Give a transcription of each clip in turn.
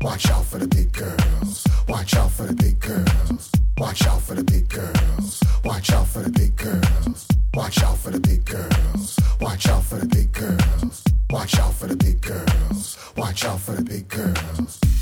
Watch out for the big girls. Watch out for the big girls. Watch out for the big girls. Watch out for the big girls. Watch out for the big girls. Watch out for the big girls. Watch out for the big girls. Watch out for the big girls.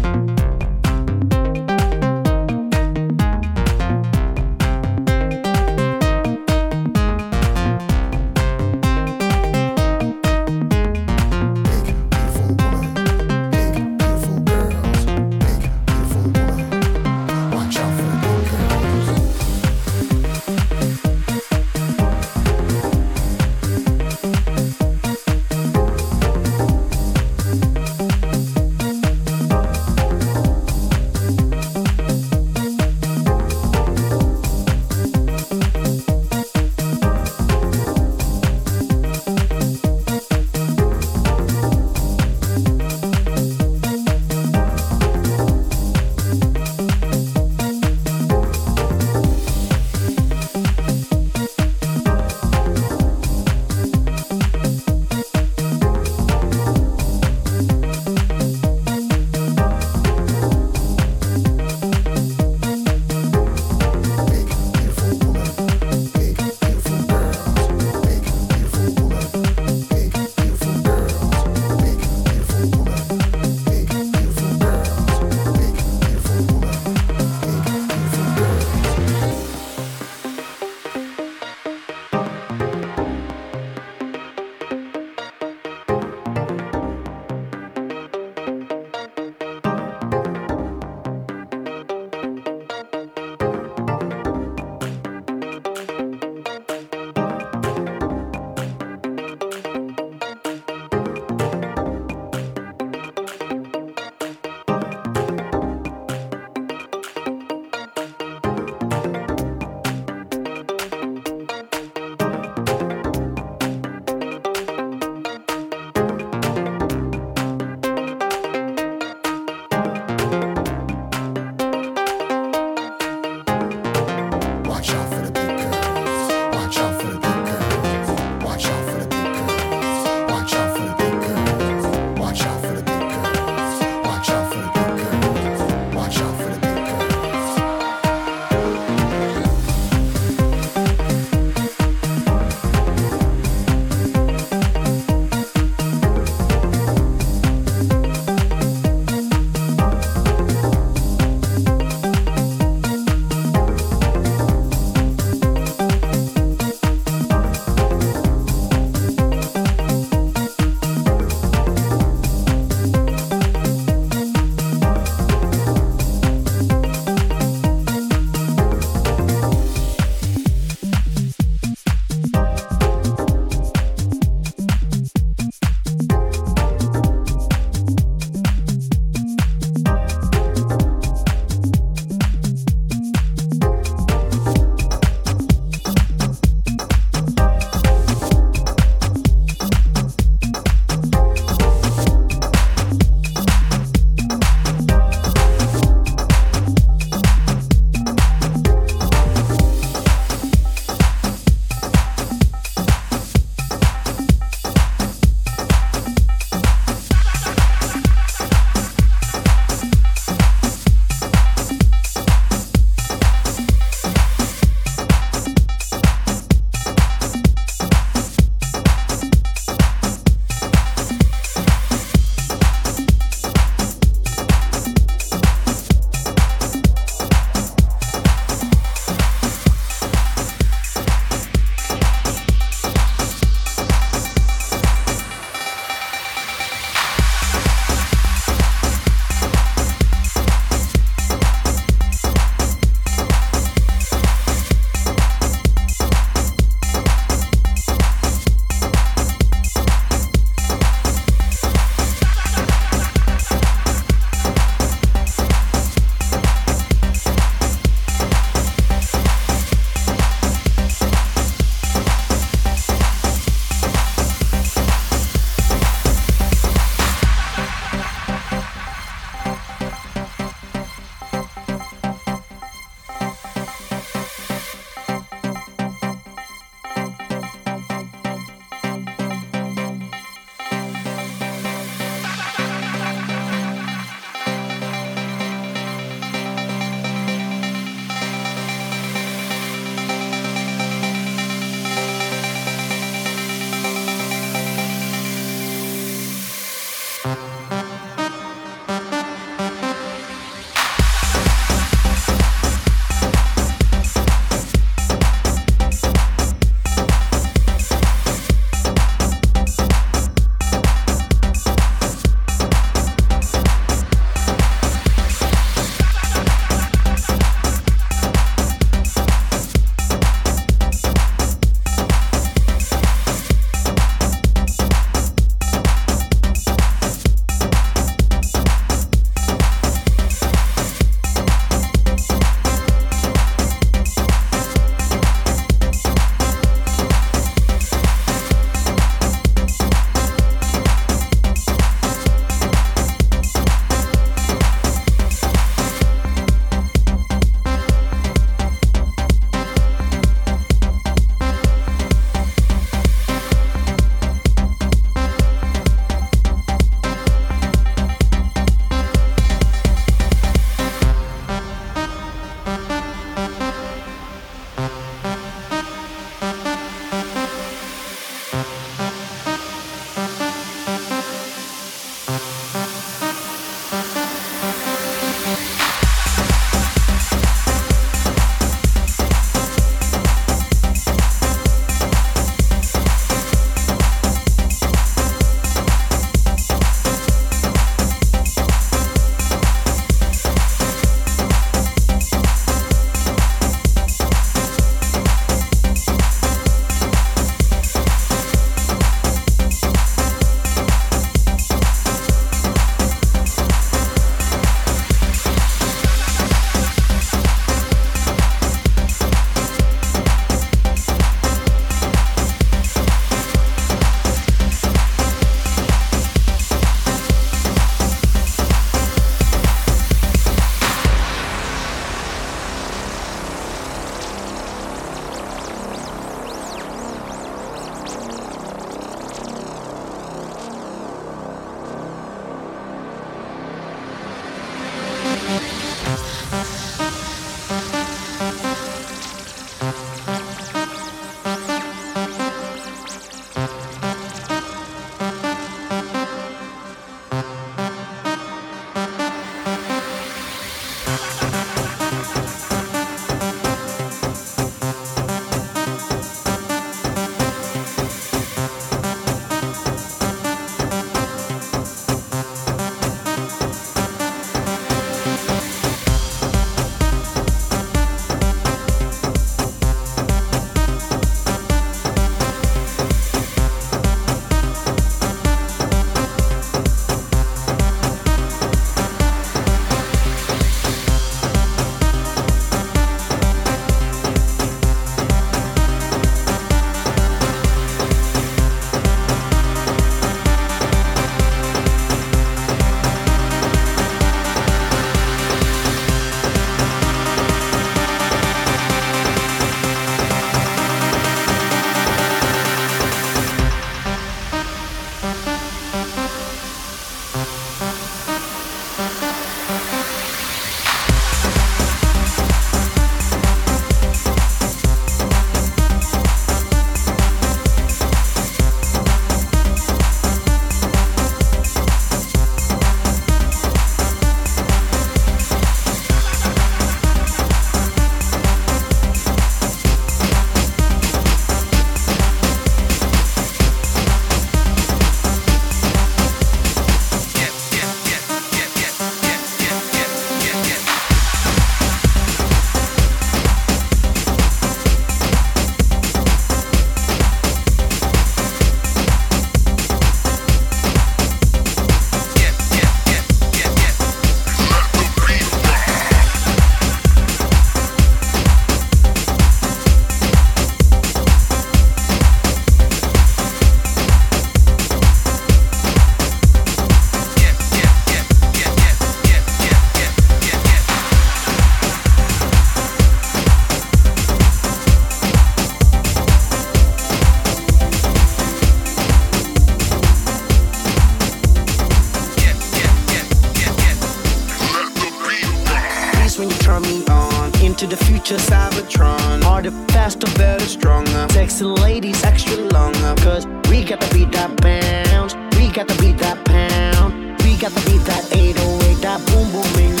to the future Cybertron. Harder, faster, better, stronger. Sexy ladies, extra longer. Cause we got to beat that bounce. We got to beat that pound. We got to beat that 808, that boom boom, booming.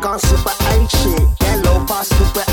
gone super shit That low bar super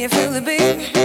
you feel the beat?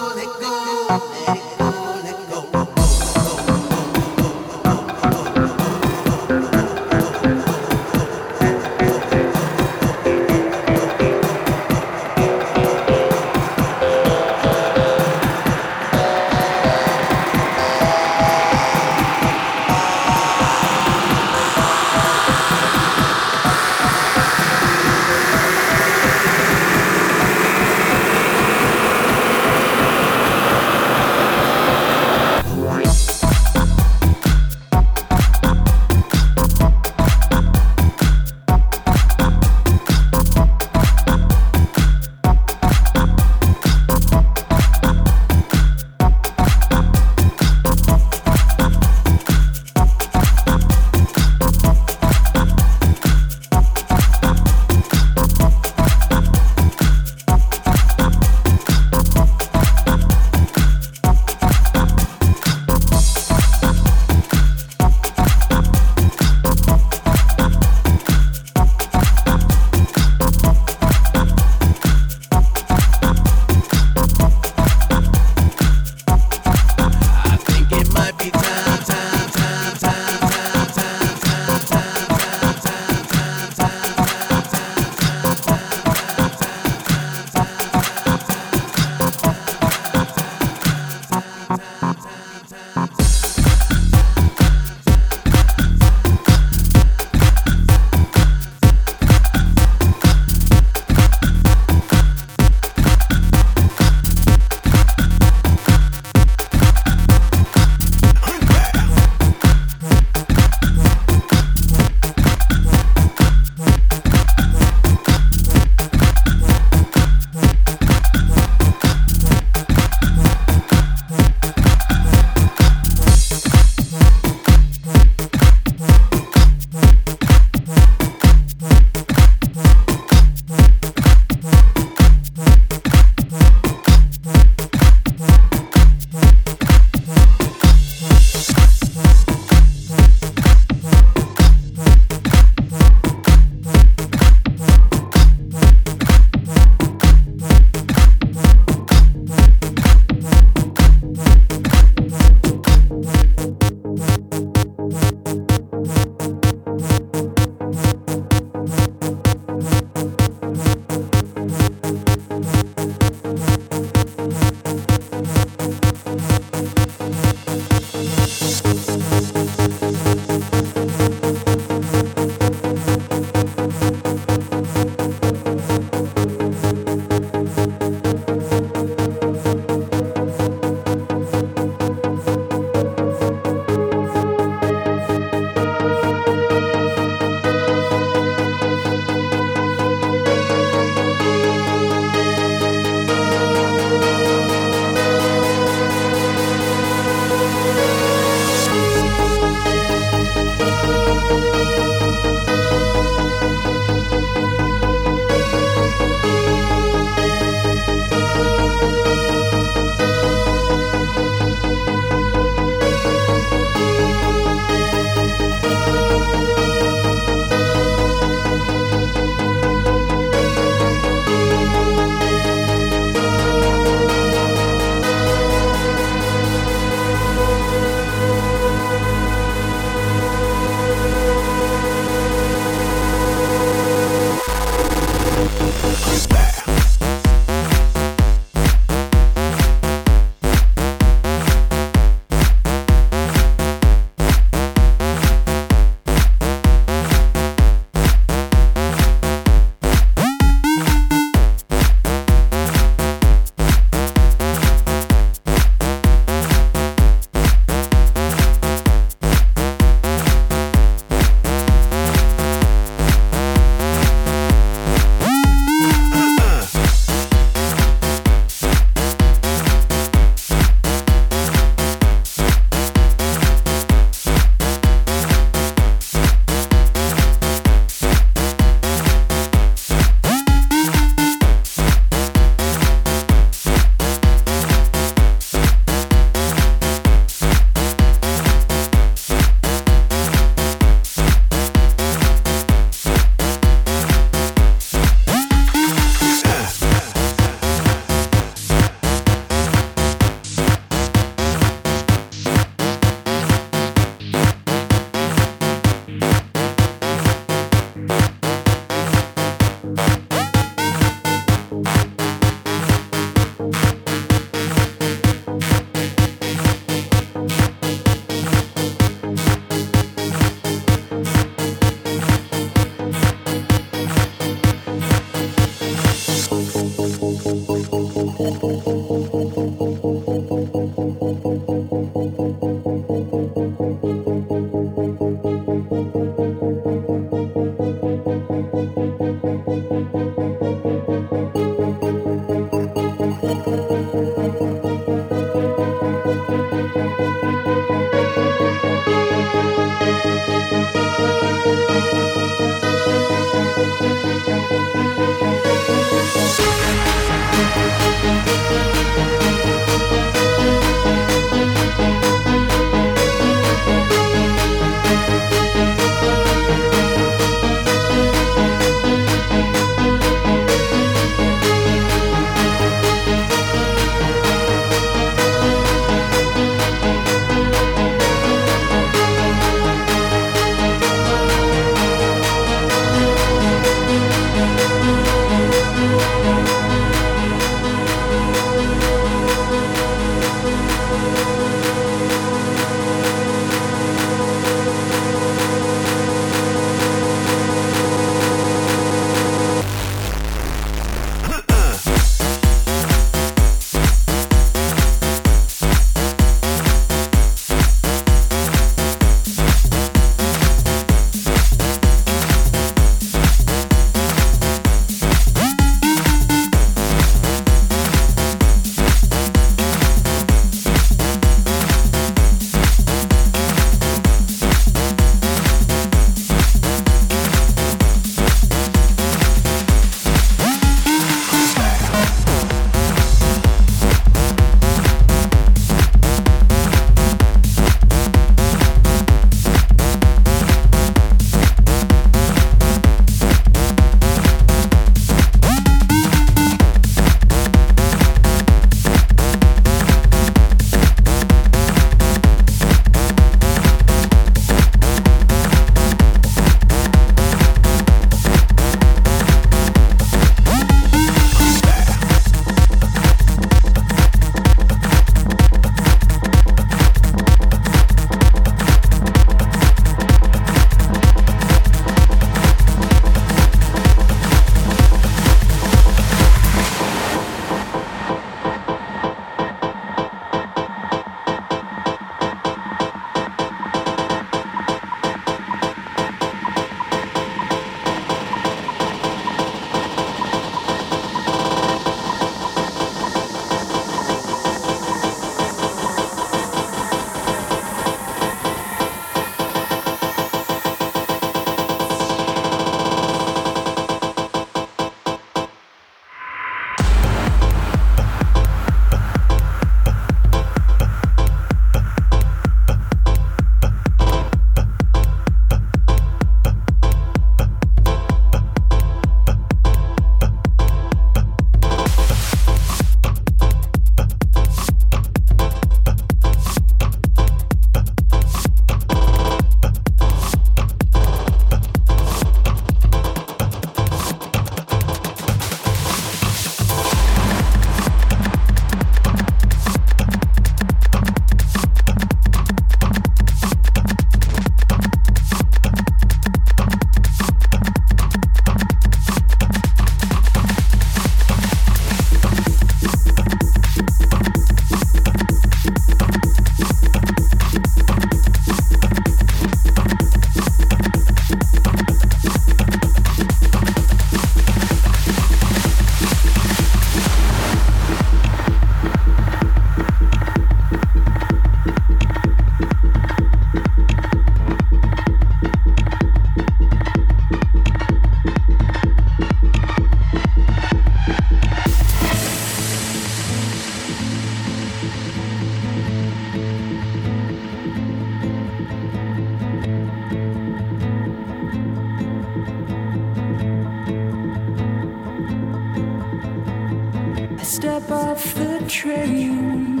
Step off the train.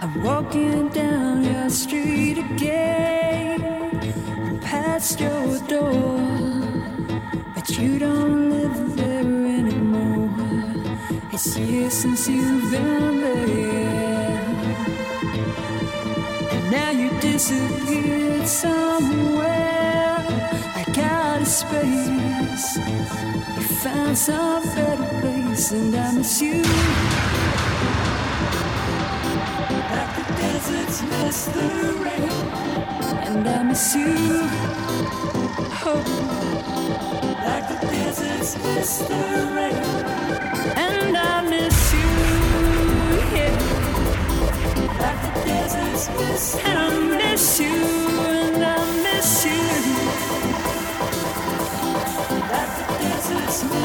I'm walking down your street again, past your door, but you don't live there anymore. It's years since you've been there, and now you disappeared somewhere. Space. You found some better place, and I miss you. Like the deserts miss the rain, and I miss you. Oh, like the deserts miss the rain, and I miss you. Yeah, like the deserts miss, and I miss you,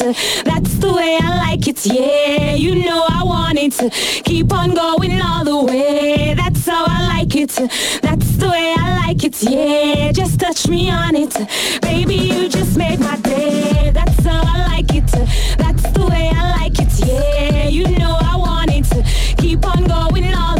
That's the way I like it. Yeah, you know I want it. Keep on going all the way. That's how I like it. That's the way I like it. Yeah, just touch me on it. Baby, you just made my day. That's how I like it. That's the way I like it. Yeah, you know I want it. Keep on going all the way.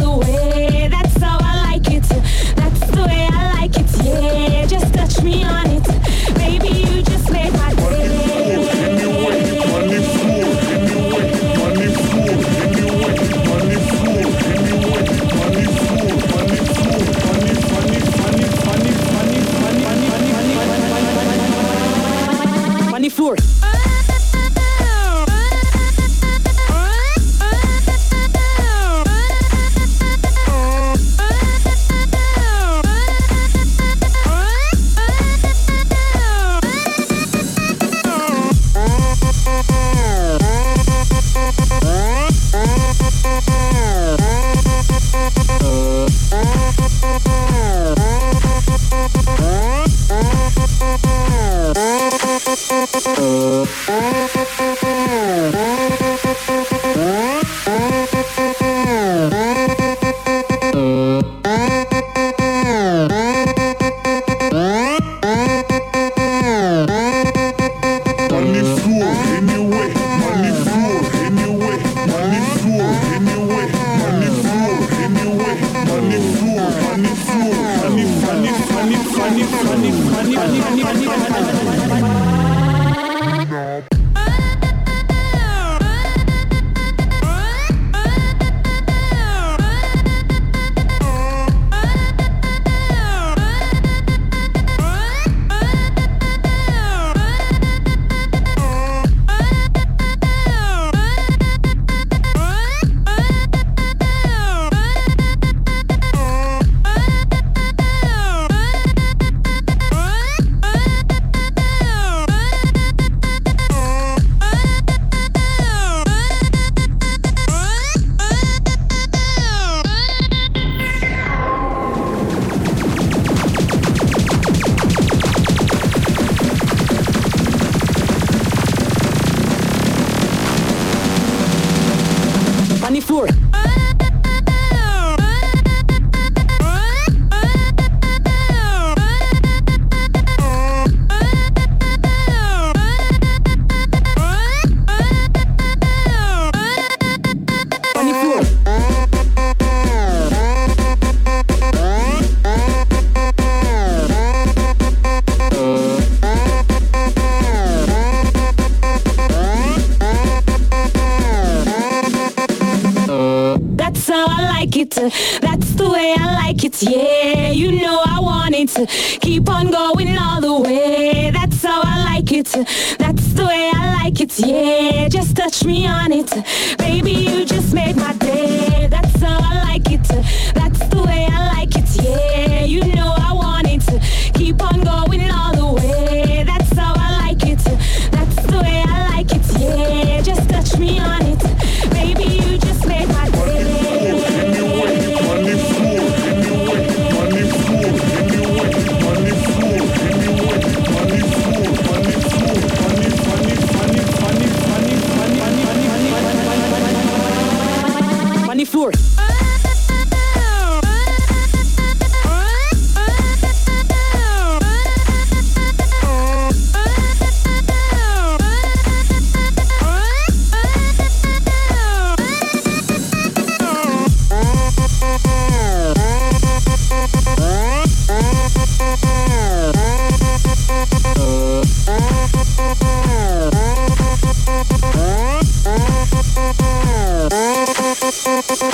Like it. That's the way I like it. Yeah, just touch me on it. Baby, you just made my day. That's how I like it. That's the way I like it. Yeah, you know I want it. Keep on going all the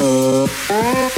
Oh.